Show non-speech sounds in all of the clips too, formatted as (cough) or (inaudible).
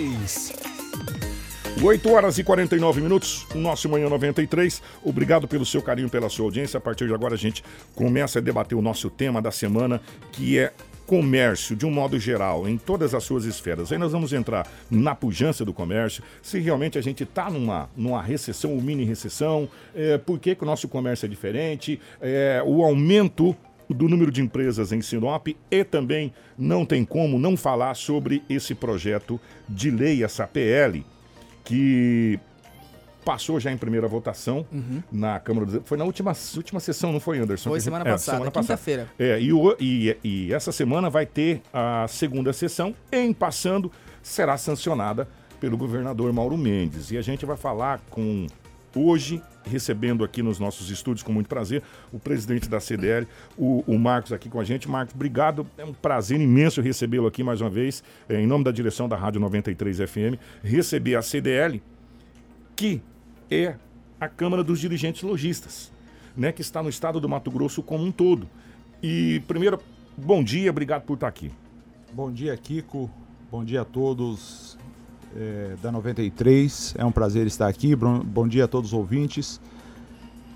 93. 8 horas e 49 minutos, o nosso Manhã 93. Obrigado pelo seu carinho, pela sua audiência. A partir de agora a gente começa a debater o nosso tema da semana, que é comércio de um modo geral, em todas as suas esferas. Aí nós vamos entrar na pujança do comércio, se realmente a gente está numa, numa recessão ou mini recessão, é, por que, que o nosso comércio é diferente, é, o aumento do número de empresas em Sinop e também não tem como não falar sobre esse projeto de lei, essa PL, que passou já em primeira votação uhum. na Câmara dos Foi na última, última sessão, não foi, Anderson? Foi semana é, passada, quinta-feira. É, e, o, e, e essa semana vai ter a segunda sessão, em passando, será sancionada pelo governador Mauro Mendes. E a gente vai falar com hoje, recebendo aqui nos nossos estúdios com muito prazer, o presidente da CDL, o, o Marcos aqui com a gente. Marcos, obrigado. É um prazer imenso recebê-lo aqui mais uma vez, é, em nome da direção da Rádio 93 FM, receber a CDL, que é a Câmara dos Dirigentes Logistas, né, que está no estado do Mato Grosso como um todo. E primeiro, bom dia, obrigado por estar aqui. Bom dia, Kiko. Bom dia a todos é, da 93. É um prazer estar aqui. Bom dia a todos os ouvintes.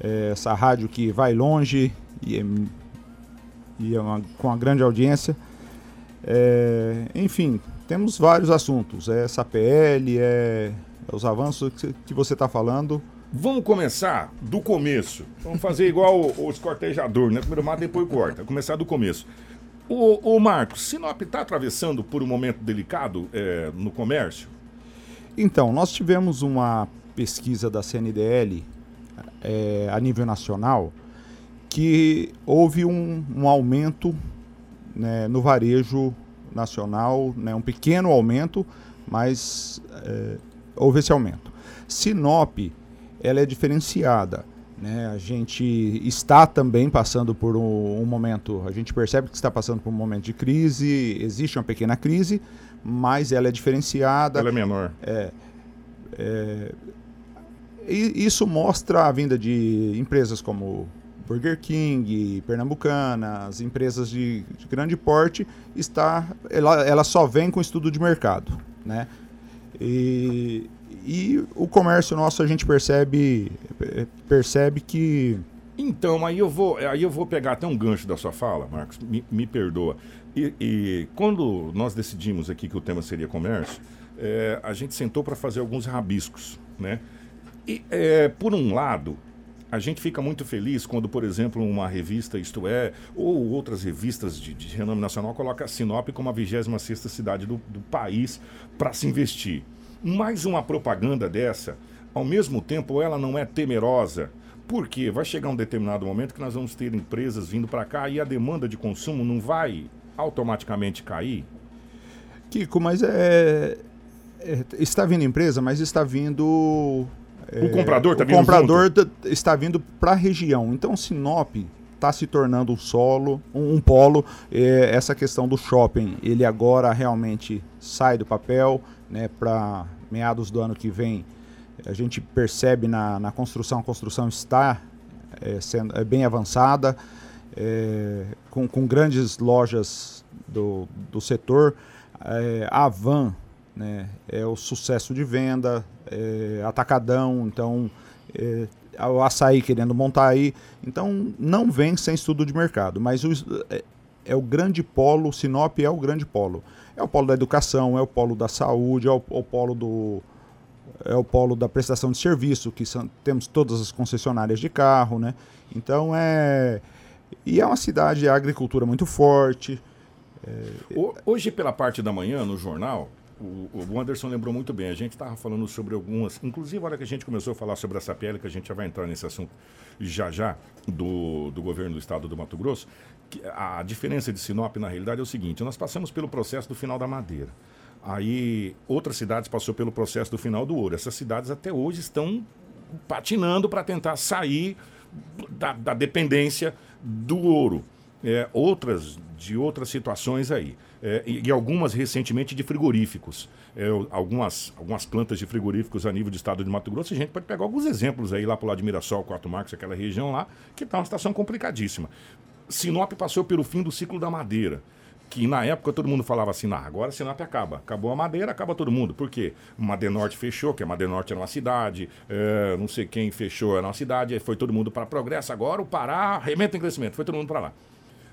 É, essa rádio que vai longe e, é, e é uma, com uma grande audiência. É, enfim, temos vários assuntos. É essa PL, é, é os avanços que, que você está falando. Vamos começar do começo. Vamos fazer igual o escortejador, né? Primeiro mata, depois corta. Começar do começo. O, o Marcos, Sinop está atravessando por um momento delicado é, no comércio? Então, nós tivemos uma pesquisa da CNDL é, a nível nacional que houve um, um aumento né, no varejo nacional, né, um pequeno aumento, mas é, houve esse aumento. Sinop, ela é diferenciada. Né? A gente está também passando por um, um, momento, a gente percebe que está passando por um momento de crise, existe uma pequena crise, mas ela é diferenciada. Ela é menor. É, é, e isso mostra a vinda de empresas como Burger King, Pernambucanas, empresas de, de, grande porte, está, ela, ela só vem com estudo de mercado. Né? E, e o comércio nosso a gente percebe, percebe que. Então, aí eu vou, aí eu vou pegar até um gancho da sua fala, Marcos, me, me perdoa. E, e, quando nós decidimos aqui que o tema seria comércio, é, a gente sentou para fazer alguns rabiscos, né? E, é, por um lado, a gente fica muito feliz quando, por exemplo, uma revista, isto é, ou outras revistas de, de renome nacional, coloca a Sinop como a 26 cidade do, do país para se investir. Mais uma propaganda dessa, ao mesmo tempo, ela não é temerosa, porque vai chegar um determinado momento que nós vamos ter empresas vindo para cá e a demanda de consumo não vai automaticamente cair? Kiko, mas é, é está vindo empresa, mas está vindo o comprador está vindo. O comprador junto? está vindo para a região. Então, Sinop está se tornando um solo, um, um polo. É, essa questão do shopping, ele agora realmente sai do papel, né? Para meados do ano que vem, a gente percebe na, na construção, a construção está é, sendo é bem avançada é, com, com, grandes lojas do, do setor. É, a Van né, é o sucesso de venda, é, atacadão, então é, o açaí querendo montar aí. Então não vem sem estudo de mercado, mas o, é, é, o grande polo, Sinop é o grande polo. É o polo da educação, é o polo da saúde, é o, o polo do. É o polo da prestação de serviço, que são, temos todas as concessionárias de carro, né? Então é, e é uma cidade, a agricultura muito forte. É... Hoje, pela parte da manhã, no jornal, o, o Anderson lembrou muito bem. A gente estava falando sobre algumas. Inclusive, a hora que a gente começou a falar sobre essa pele, que a gente já vai entrar nesse assunto já já, do, do governo do estado do Mato Grosso. a diferença de Sinop, na realidade, é o seguinte: nós passamos pelo processo do final da madeira. Aí outras cidades passou pelo processo do final do ouro. Essas cidades até hoje estão patinando para tentar sair da, da dependência do ouro. É, outras de outras situações aí. É, e, algumas recentemente de frigoríficos. É, algumas, algumas plantas de frigoríficos a nível do estado de Mato Grosso. A gente pode pegar alguns exemplos aí lá para o lado de Mirassol, Quatro Marcos, aquela região lá, que está uma situação complicadíssima. Sinop passou pelo fim do ciclo da madeira que na época todo mundo falava assim, nah, agora a Sinop acaba. Acabou a madeira, acaba todo mundo. Por quê? Madenorte fechou, que a Madenorte era uma cidade, é, não sei quem fechou era uma cidade, foi todo mundo para Progresso. Agora o Pará arrebenta em crescimento, foi todo mundo para lá.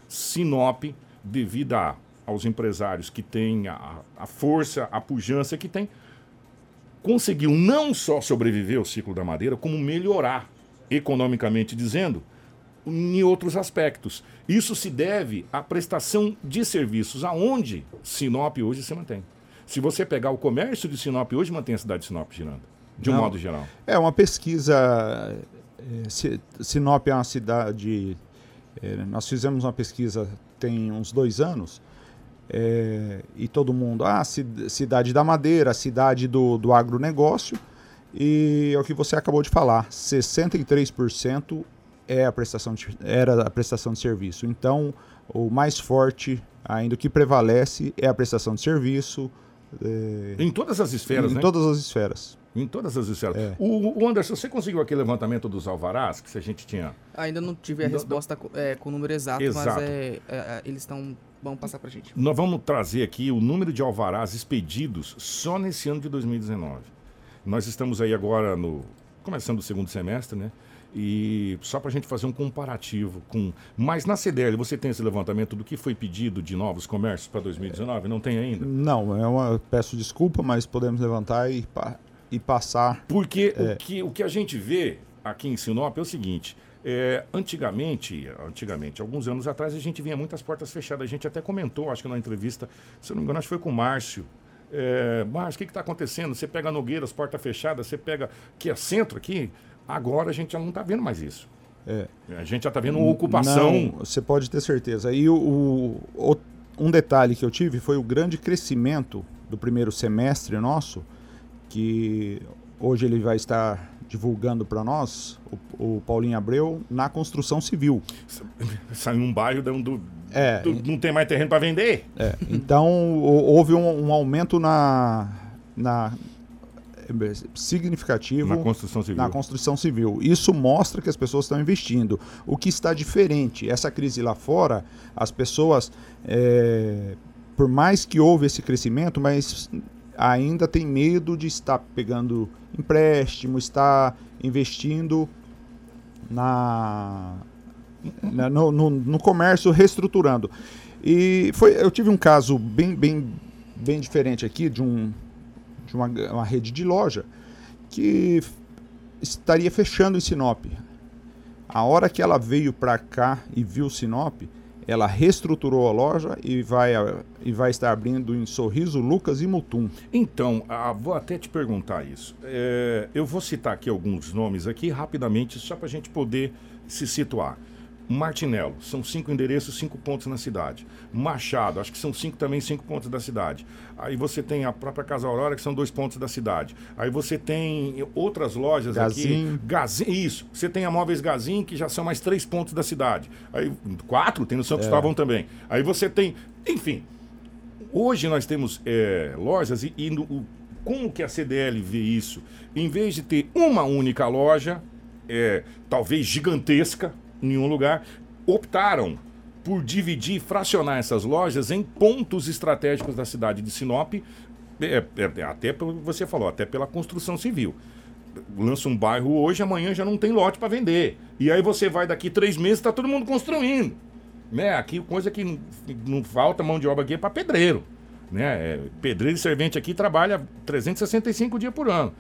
Sinop, devido a, aos empresários que têm a, a força, a pujança que tem, conseguiu não só sobreviver ao ciclo da madeira, como melhorar, economicamente dizendo, em outros aspectos. Isso se deve à prestação de serviços, aonde Sinop hoje se mantém. Se você pegar o comércio de Sinop hoje, mantém a cidade de Sinop girando, de um Não, modo geral. É uma pesquisa. É, Sinop é uma cidade. É, nós fizemos uma pesquisa tem uns dois anos. É, e todo mundo, ah, cidade da madeira, cidade do, do agronegócio. E é o que você acabou de falar: 63% é a prestação de, era a prestação de serviço. Então, o mais forte ainda, o que prevalece é a prestação de serviço. É, em todas as esferas, em né? Em todas as esferas. Em todas as esferas. É. O, o, Anderson, você conseguiu aquele levantamento dos alvarás que a gente tinha? Ainda não tive a do, resposta do... É, com o número exato, exato. mas é, é, é, eles estão. Vão passar para a gente. Nós vamos trazer aqui o número de alvarás expedidos só nesse ano de 2019. Nós estamos aí agora no. começando o segundo semestre, né? E só para a gente fazer um comparativo com. Mas na CDL você tem esse levantamento do que foi pedido de novos comércios para 2019? Não tem ainda? Não, é uma, peço desculpa, mas podemos levantar e, e passar. Porque é... o, que, o que a gente vê aqui em Sinop é o seguinte. É, antigamente, antigamente, alguns anos atrás, a gente vinha muitas portas fechadas. A gente até comentou, acho que na entrevista, se eu não me engano, acho que foi com o Márcio. É, Márcio, o que está acontecendo? Você pega Nogueiras, porta fechada, você pega que é centro aqui, Agora a gente já não está vendo mais isso. É. A gente já está vendo uma ocupação. Não, você pode ter certeza. E o, o, um detalhe que eu tive foi o grande crescimento do primeiro semestre nosso, que hoje ele vai estar divulgando para nós, o, o, Paulinho Abreu, na construção civil. Sai um bairro do, do, é, do, não tem mais terreno para vender. É, então houve um, um aumento na, na significativo na construção civil. Na construção civil. Isso mostra que as pessoas estão investindo. O que está diferente, essa crise lá fora, as pessoas, é, por mais que houve esse crescimento, mas ainda tem medo de estar pegando empréstimo, estar investindo na, na no, no, no, comércio, reestruturando. E foi, eu tive um caso bem, bem, bem diferente aqui de um de uma, uma rede de loja que estaria fechando em Sinop. A hora que ela veio para cá e viu Sinop, ela reestruturou a loja e vai, e vai estar abrindo em Sorriso, Lucas e Mutum. Então, ah, vou até te perguntar isso. É, eu vou citar aqui alguns nomes aqui rapidamente, só para a gente poder se situar. Martinello, são cinco endereços, cinco pontos na cidade. Machado, acho que são cinco também, cinco pontos da cidade. Aí você tem a própria Casa Aurora, que são dois pontos da cidade. Aí você tem outras lojas Gazin. aqui. Gazin, isso. Você tem a Móveis Gazin, que já são mais três pontos da cidade. Aí, quatro, tem no Santo é. também. Aí você tem. Enfim. Hoje nós temos é, lojas e, e no, como que a CDL vê isso? Em vez de ter uma única loja, é, talvez gigantesca, nenhum lugar, optaram por dividir, fracionar essas lojas em pontos estratégicos da cidade de Sinop, é, é, até você falou, até pela construção civil. Lança um bairro hoje, amanhã já não tem lote para vender. E aí você vai daqui três meses, está todo mundo construindo. Né? Aqui, coisa que não, não falta mão de obra aqui é para pedreiro. Né? É, pedreiro e servente aqui trabalha 365 dias por ano.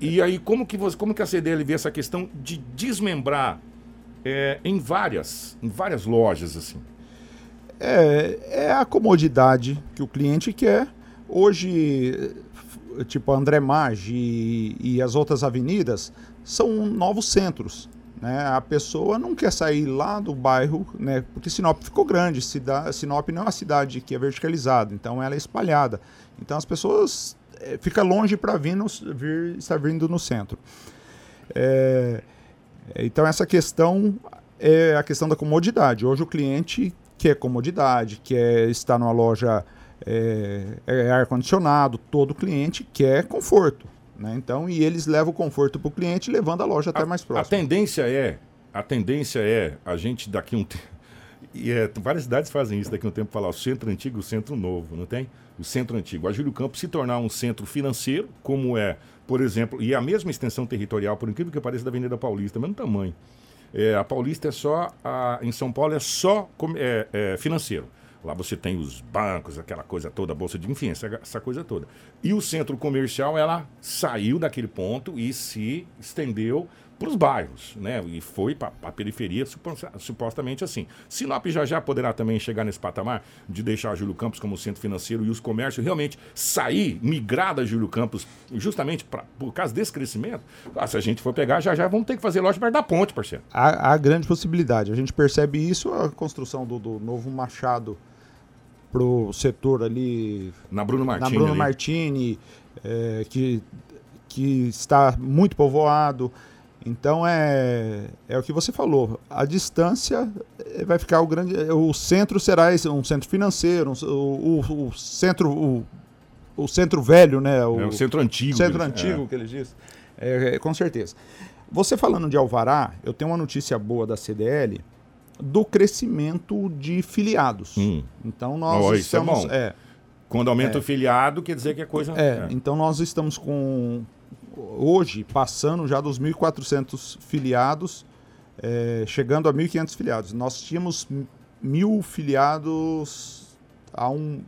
E aí, como que, você, como que a CDL vê essa questão de desmembrar é, em várias, em várias lojas assim. É, é a comodidade que o cliente quer. Hoje, tipo André Maggi e, e as outras avenidas são novos centros. Né? A pessoa não quer sair lá do bairro, né? porque Sinop ficou grande. Sinop não é uma cidade que é verticalizada, então ela é espalhada. Então as pessoas é, fica longe para vir, vir estar vindo no centro. É, então essa questão é a questão da comodidade. Hoje o cliente quer comodidade, quer estar numa loja é, é ar-condicionado, todo cliente quer conforto. Né? Então, e eles levam o conforto para o cliente, levando a loja até mais próxima. A tendência é, a tendência é a gente daqui um tempo. (laughs) e é, várias cidades fazem isso daqui a um tempo, falar o centro antigo e o centro novo, não tem? O centro antigo. A Júlio Campos se tornar um centro financeiro, como é, por exemplo, e a mesma extensão territorial, por incrível que pareça, da Avenida Paulista, mesmo tamanho. É, a Paulista é só, a, em São Paulo é só é, é, financeiro. Lá você tem os bancos, aquela coisa toda, a bolsa de, enfim, essa, essa coisa toda. E o centro comercial, ela saiu daquele ponto e se estendeu para os bairros, né? E foi para a periferia, supostamente assim. Sinop já já poderá também chegar nesse patamar de deixar Júlio Campos como centro financeiro e os comércios realmente sair, migrar da Júlio Campos, justamente pra, por causa desse crescimento. Ah, se a gente for pegar, já já vamos ter que fazer loja perto da ponte, parceiro. Há, há grande possibilidade. A gente percebe isso, a construção do, do novo Machado pro setor ali. Na Bruno Martini. Na Bruno ali. Martini, é, que, que está muito povoado. Então é, é o que você falou. A distância eh, vai ficar o grande. O centro será um centro financeiro, um, o, o, centro. O, o centro velho, né? O, é o centro antigo. Centro antigo, é. que eles dizem. É, é, com certeza. Você falando de Alvará, eu tenho uma notícia boa da CDL do crescimento de filiados. Hum. Então nós oh, estamos. Isso é bom. É, Quando aumenta é, o filiado, quer dizer que a coisa. É, é, então nós estamos com hoje passando já dos 1.400 filiados, é, chegando a 1.500 filiados. Nós tínhamos mil filiados a um.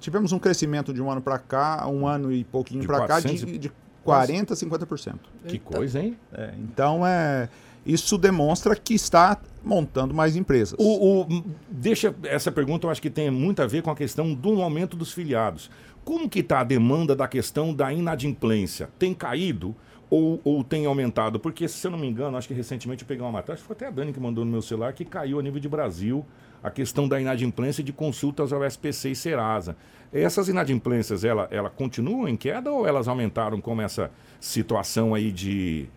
Tivemos um crescimento de um ano para cá, um ano e pouquinho para cá, de, de 40% a 50%. Que coisa, hein? É, então, é, isso demonstra que está montando mais empresas. O, o, deixa essa pergunta, eu acho que tem muito a ver com a questão do aumento dos filiados. Como que está a demanda da questão da inadimplência? Tem caído ou, ou tem aumentado? Porque, se eu não me engano, acho que recentemente eu peguei uma matéria, acho que foi até a Dani que mandou no meu celular, que caiu a nível de Brasil a questão da inadimplência de consultas ao SPC e Serasa. Essas inadimplências, ela, ela continuam em queda ou elas aumentaram com essa situação aí de...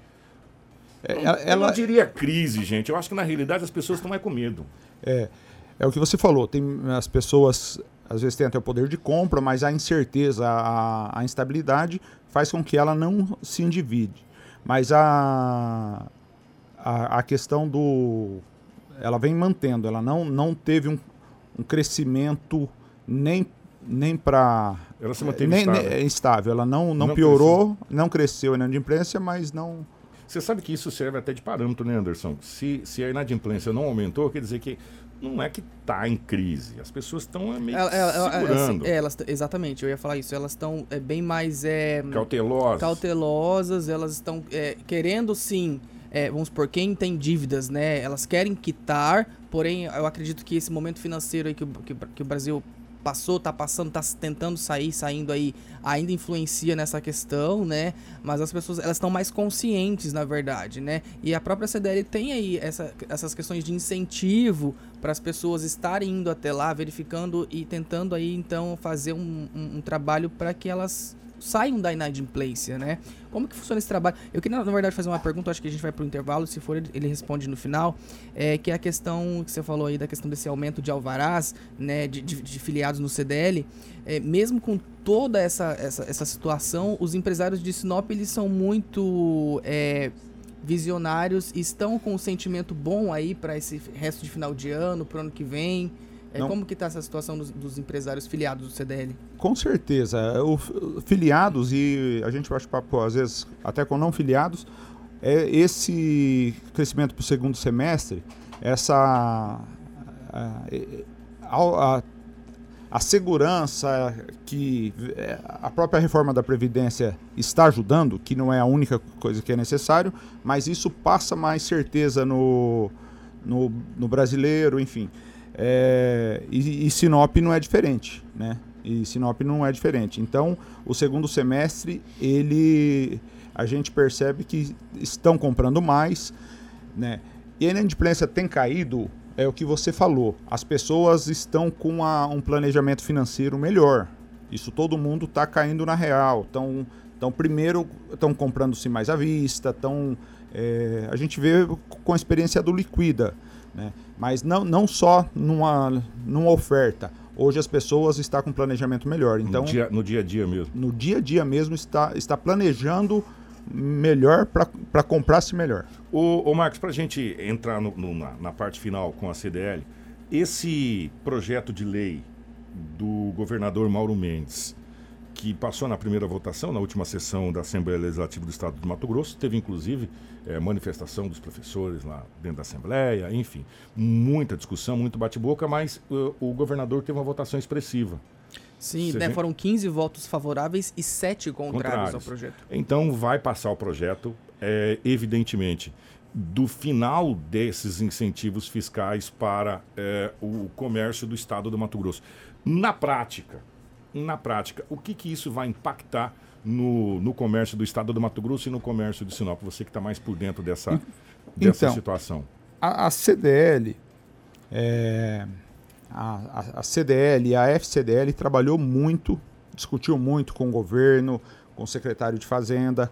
É, ela, eu não diria crise, gente. Eu acho que na realidade as pessoas estão mais com medo. É, é o que você falou. Tem as pessoas às vezes tem até o poder de compra, mas a incerteza, a, a instabilidade faz com que ela não se endivide. Mas a, a, a, questão do. Ela vem mantendo, ela não, não teve um, um crescimento nem, nem para. Ela se manteve nem, estável. Nem, estável. Ela não, não, não piorou, cresceu. não cresceu a inadimplência, mas não. Você sabe que isso serve até de parâmetro, né, Anderson? Se, se a inadimplência não aumentou, quer dizer que não é que está em crise. As pessoas estão é, meio ela, ela, segurando. Assim, é, elas, exatamente, eu ia falar isso. Elas estão é, bem mais... É, cautelosas. Cautelosas, elas estão é, querendo sim... É, vamos supor, quem tem dívidas, né? Elas querem quitar, porém, eu acredito que esse momento financeiro aí que, que, que o Brasil passou, tá passando, tá tentando sair, saindo aí, ainda influencia nessa questão, né? Mas as pessoas, elas estão mais conscientes, na verdade, né? E a própria CDL tem aí essa, essas questões de incentivo para as pessoas estarem indo até lá, verificando e tentando aí, então, fazer um, um, um trabalho para que elas saiam da inadimplência, né? Como que funciona esse trabalho? Eu queria, na verdade, fazer uma pergunta, acho que a gente vai para o intervalo, se for ele responde no final, é, que é a questão que você falou aí da questão desse aumento de alvarás, né, de, de, de filiados no CDL, é, mesmo com toda essa, essa, essa situação, os empresários de Sinop, eles são muito... É, visionários estão com um sentimento bom aí para esse resto de final de ano, para o ano que vem? É, como que está essa situação dos, dos, empresários filiados do CDL? Com certeza. O, filiados, e a gente bate papo às vezes até com não filiados, é esse crescimento para o segundo semestre, essa a, a, a, segurança que é, a própria reforma da Previdência está ajudando, que não é a única coisa que é necessário, mas isso passa mais certeza no, no, no brasileiro, enfim. É, e, e, Sinop não é diferente, né? E Sinop não é diferente. Então, o segundo semestre, ele a gente percebe que estão comprando mais, né? E a inadimplência tem caído, é o que você falou. As pessoas estão com a, um planejamento financeiro melhor. Isso todo mundo está caindo na real. Então, então primeiro estão comprando-se mais à vista, estão é, a gente vê com a experiência do Liquida. Né? Mas não, não só numa, numa oferta. Hoje as pessoas estão com planejamento melhor. Então, no dia, no dia a dia mesmo. No dia a dia mesmo está, está planejando melhor para comprar-se melhor. O, o Marcos, para a gente entrar no, no, na, na, parte final com a CDL, esse projeto de lei do governador Mauro Mendes, que passou na primeira votação, na última sessão da Assembleia Legislativa do Estado de Mato Grosso, teve inclusive é, manifestação dos professores lá dentro da Assembleia, enfim, muita discussão, muito bate-boca, mas uh, o governador teve uma votação expressiva. Sim, né, foram 15 votos favoráveis e 7 contrários, contrários, ao projeto. Então vai passar o projeto, é, evidentemente, do final desses incentivos fiscais para é, o comércio do estado do Mato Grosso. Na prática, na prática, o que, que isso vai impactar no, no comércio do estado do Mato Grosso e no comércio de Sinop? Você que está mais por dentro dessa, dessa então, situação. A, a CDL, é, a, a, CDL e a FCDL trabalhou muito, discutiu muito com o governo, com o secretário de Fazenda,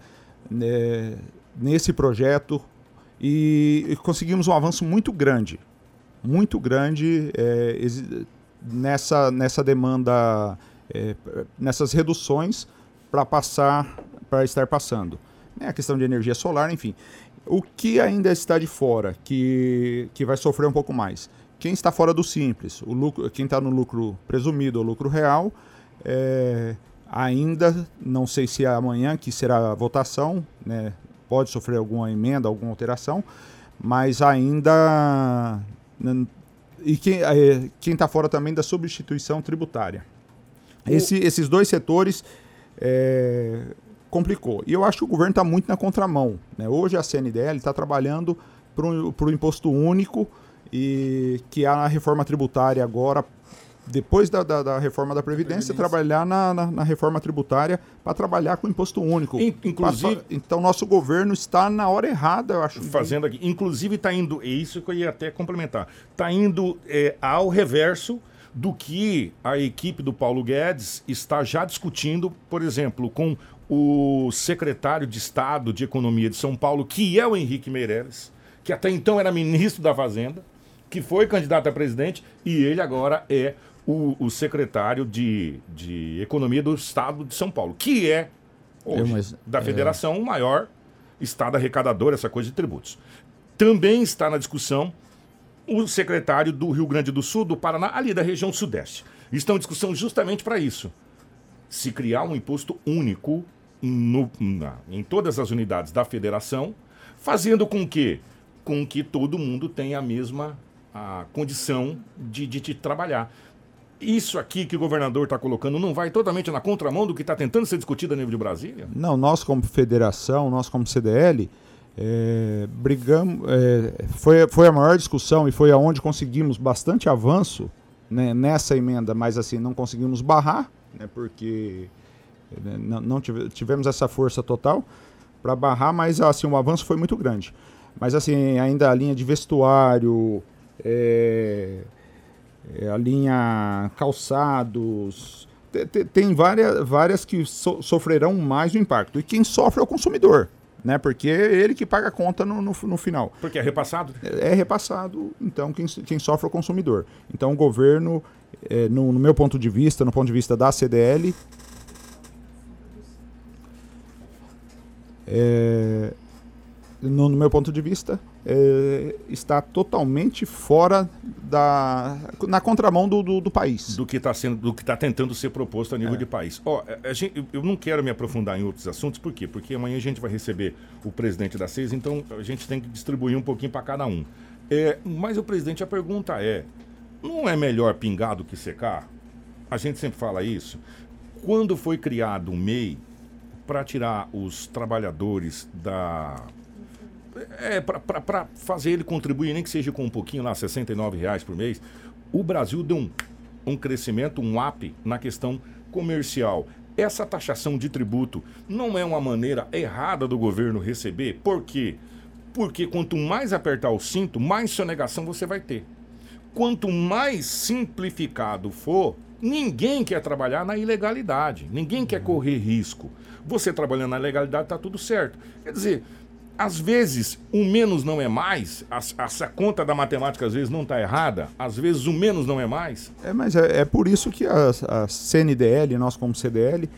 né, nesse projeto e, e, conseguimos um avanço muito grande, muito grande é, nessa, nessa demanda, é, nessas reduções para passar, para estar passando. É a questão de energia solar, enfim. O que ainda está de fora, que, que vai sofrer um pouco mais? Quem está fora do simples, o lucro, quem está no lucro presumido ou lucro real, é, ainda, não sei se é amanhã que será a votação, né, pode sofrer alguma emenda, alguma alteração, mas ainda. E quem é, está fora também da substituição tributária. Esse, esses dois setores é, complicou. E eu acho que o governo está muito na contramão. Né? Hoje a CNDL está trabalhando para o imposto único e que a reforma tributária agora, depois da, da, da reforma da Previdência, Previdência. trabalhar na, na, na, reforma tributária para trabalhar com imposto único. Inclusive. Pra, então, nosso governo está na hora errada, eu acho. Fazendo aqui. Inclusive, está indo. É isso que eu ia até complementar. Está indo é, ao reverso do que a equipe do Paulo Guedes está já discutindo, por exemplo, com o secretário de Estado de Economia de São Paulo, que é o Henrique Meirelles, que até então era ministro da Fazenda que foi candidato a presidente e ele agora é o, o secretário de, de Economia do Estado de São Paulo, que é, hoje, Eu, mas, da é. federação, é... o maior estado arrecadador, essa coisa de tributos. Também está na discussão o secretário do Rio Grande do Sul, do Paraná, ali da região sudeste. Estão em discussão justamente para isso. Se criar um imposto único no, na, em todas as unidades da federação, fazendo com que, com que todo mundo tenha a mesma a condição de, de, de trabalhar. Isso aqui que o governador está colocando não vai totalmente na contramão do que está tentando ser discutido a nível de Brasília? Não, nós como federação, nós como CDL, é, brigamos, é, foi, foi a maior discussão e foi aonde conseguimos bastante avanço né, nessa emenda, mas assim, não conseguimos barrar, né, porque né, não, não tivemos essa força total para barrar, mas assim, o avanço foi muito grande. Mas assim, ainda a linha de vestuário, é, é, a linha calçados. Tem, tem várias, várias que so, sofrerão mais o impacto. E quem sofre é o consumidor. Né? Porque é ele que paga a conta no, no, no final. Porque é repassado? É, é, repassado, então quem, quem sofre é o consumidor. Então o governo, é, no, no meu ponto de vista, no ponto de vista da CDL, é, no, no, meu ponto de vista, é, está totalmente fora da. na contramão do, do, do país. Do que está sendo, do que está tentando ser proposto a nível é. de país. Ó, oh, gente, eu não quero me aprofundar em outros assuntos, por quê? Porque amanhã a gente vai receber o presidente da CES, então a gente tem que distribuir um pouquinho para cada um. É, mas o presidente, a pergunta é: não é melhor pingar do que secar? A gente sempre fala isso. Quando foi criado o MEI para tirar os trabalhadores da é, para fazer ele contribuir, nem que seja com um pouquinho lá, 69 reais por mês, o Brasil deu um, um crescimento, um up na questão comercial. Essa taxação de tributo não é uma maneira errada do governo receber, por quê? Porque quanto mais apertar o cinto, mais sonegação você vai ter. Quanto mais simplificado for, ninguém quer trabalhar na ilegalidade, ninguém quer correr risco. Você trabalhando na legalidade está tudo certo. Quer dizer, às vezes o menos não é mais, essa conta da matemática às vezes não está errada, às vezes o menos não é mais. É, mas é, é por isso que a, a, CNDL, nós como CDL,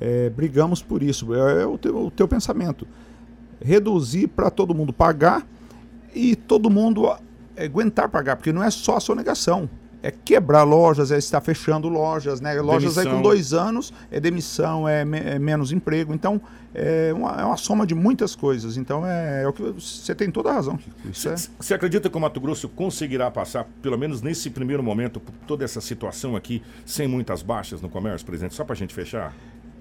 é, brigamos por isso. É, é o, teu, o teu pensamento. Reduzir para todo mundo pagar e todo mundo aguentar pagar, porque não é só a sonegação. É quebrar lojas, é estar fechando lojas, né? Lojas demissão. aí com dois anos, é demissão, é, me, é menos emprego. Então, é uma, é uma, soma de muitas coisas. Então, é, é o que você tem toda a razão. Você é... acredita que o Mato Grosso conseguirá passar, pelo menos nesse primeiro momento, por toda essa situação aqui, sem muitas baixas no comércio, presidente? Só para a gente fechar.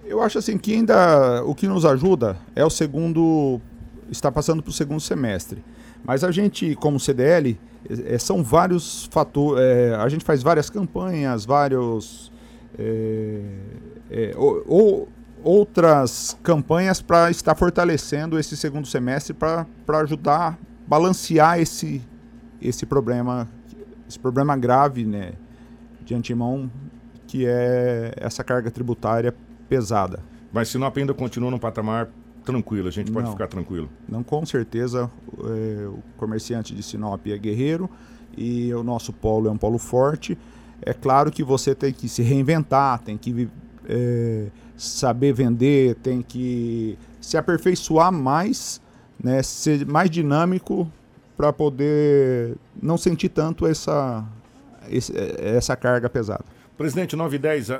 Eu acho assim que ainda o que nos ajuda é o segundo. está passando para o segundo semestre. Mas a gente, como CDL, é, são vários fatores. É, a gente faz várias campanhas, vários. É, é ou, ou, outras campanhas para estar fortalecendo esse segundo semestre para ajudar balancear esse, esse problema, esse problema grave né, de antemão, que é essa carga tributária pesada. Mas Sinop ainda continua no patamar tranquilo, a gente pode não, ficar tranquilo. Não, com certeza é, o comerciante de Sinop é guerreiro e o nosso polo é um polo forte. É claro que você tem que se reinventar, tem que é, saber vender, tem que se aperfeiçoar mais, né, ser mais dinâmico para poder não sentir tanto essa, essa carga pesada. Presidente, 910, é, é,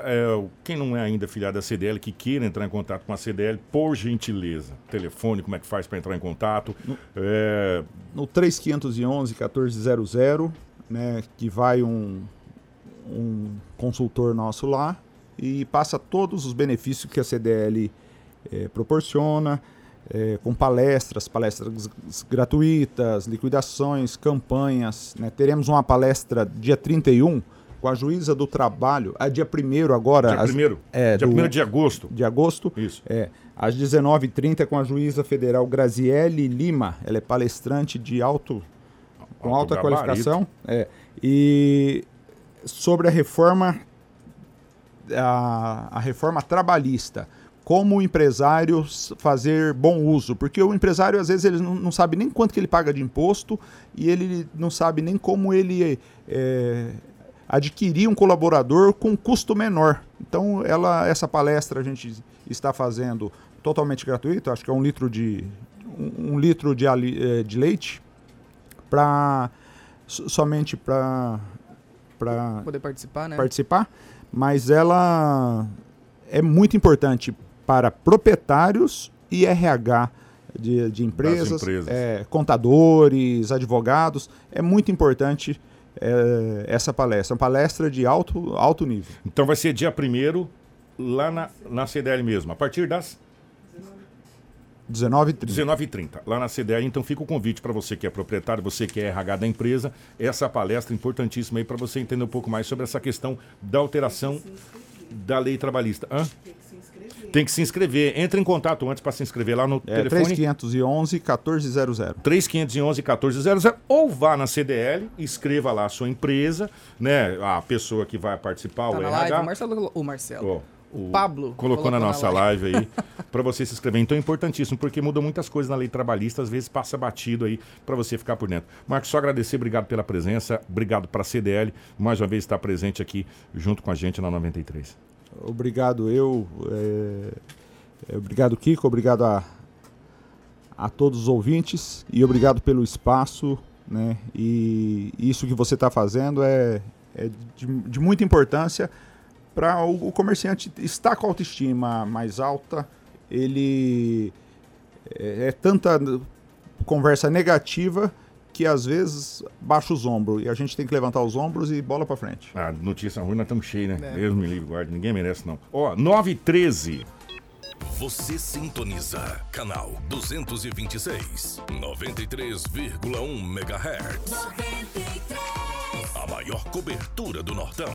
quem não é ainda filiado da CDL, que queira entrar em contato com a CDL, por gentileza, telefone, como é que faz para entrar em contato? No, é... no 3511-1400, né, que vai um, um consultor nosso lá e passa todos os benefícios que a CDL é, proporciona, é, com palestras, palestras gratuitas, liquidações, campanhas. Né? Teremos uma palestra dia 31 com a juíza do trabalho, a dia 1 agora. Dia 1 primeiro, é, dia 1 de agosto. De agosto. Isso. É, às 19h30 com a juíza federal Graziele Lima. Ela é palestrante de alto, com alto alta gabarito. qualificação. É, e sobre a reforma, a, a reforma trabalhista como o empresário fazer bom uso, porque o empresário às vezes ele não, não, sabe nem quanto que ele paga de imposto e ele não sabe nem como ele é, adquirir um colaborador com custo menor. Então, ela, essa palestra a gente está fazendo totalmente gratuito, acho que é um litro de, um, um litro de, eh, de leite para somente para para poder participar, né? Participar, mas ela é muito importante para proprietários e RH de, de empresas, empresas. É, contadores, advogados. É muito importante é, essa palestra. Uma palestra de alto, alto nível. Então vai ser dia 1 lá na, na CDL mesmo, a partir das 19h30. 19h30, lá na CDL. Então fica o convite para você que é proprietário, você que é RH da empresa, essa palestra importantíssima aí para você entender um pouco mais sobre essa questão da alteração da lei trabalhista. Hã? Tem que se inscrever. Entre em contato antes para se inscrever lá no é, telefone. 3511 1400. 3511 1400 ou vá na CDL, escreva lá a sua empresa, né? A pessoa que vai participar, tá o RH. Live, o Marcelo, o Marcelo. Oh, o Pablo colocou, colocou na nossa na live. live aí (laughs) para você se inscrever. Então é importantíssimo, porque muda muitas coisas na lei trabalhista, às vezes passa batido aí para você ficar por dentro. Marcos, só agradecer, obrigado pela presença, obrigado para a CDL, mais uma vez estar presente aqui junto com a gente na 93. Obrigado eu, é, é, obrigado Kiko, obrigado a, a todos os ouvintes e obrigado pelo espaço, né? E isso que você está fazendo é, é de, de, muita importância para o, o, comerciante estar com a autoestima mais alta. Ele é, é tanta conversa negativa que às vezes baixa os ombros e a gente tem que levantar os ombros e bola para frente. Ah, notícia ruim, nós estamos cheios, né? É. Deus me livre, guarde, ninguém merece não. Ó, 9 13 Você sintoniza canal 226, 93,1 MHz. 93. A maior cobertura do Nortão.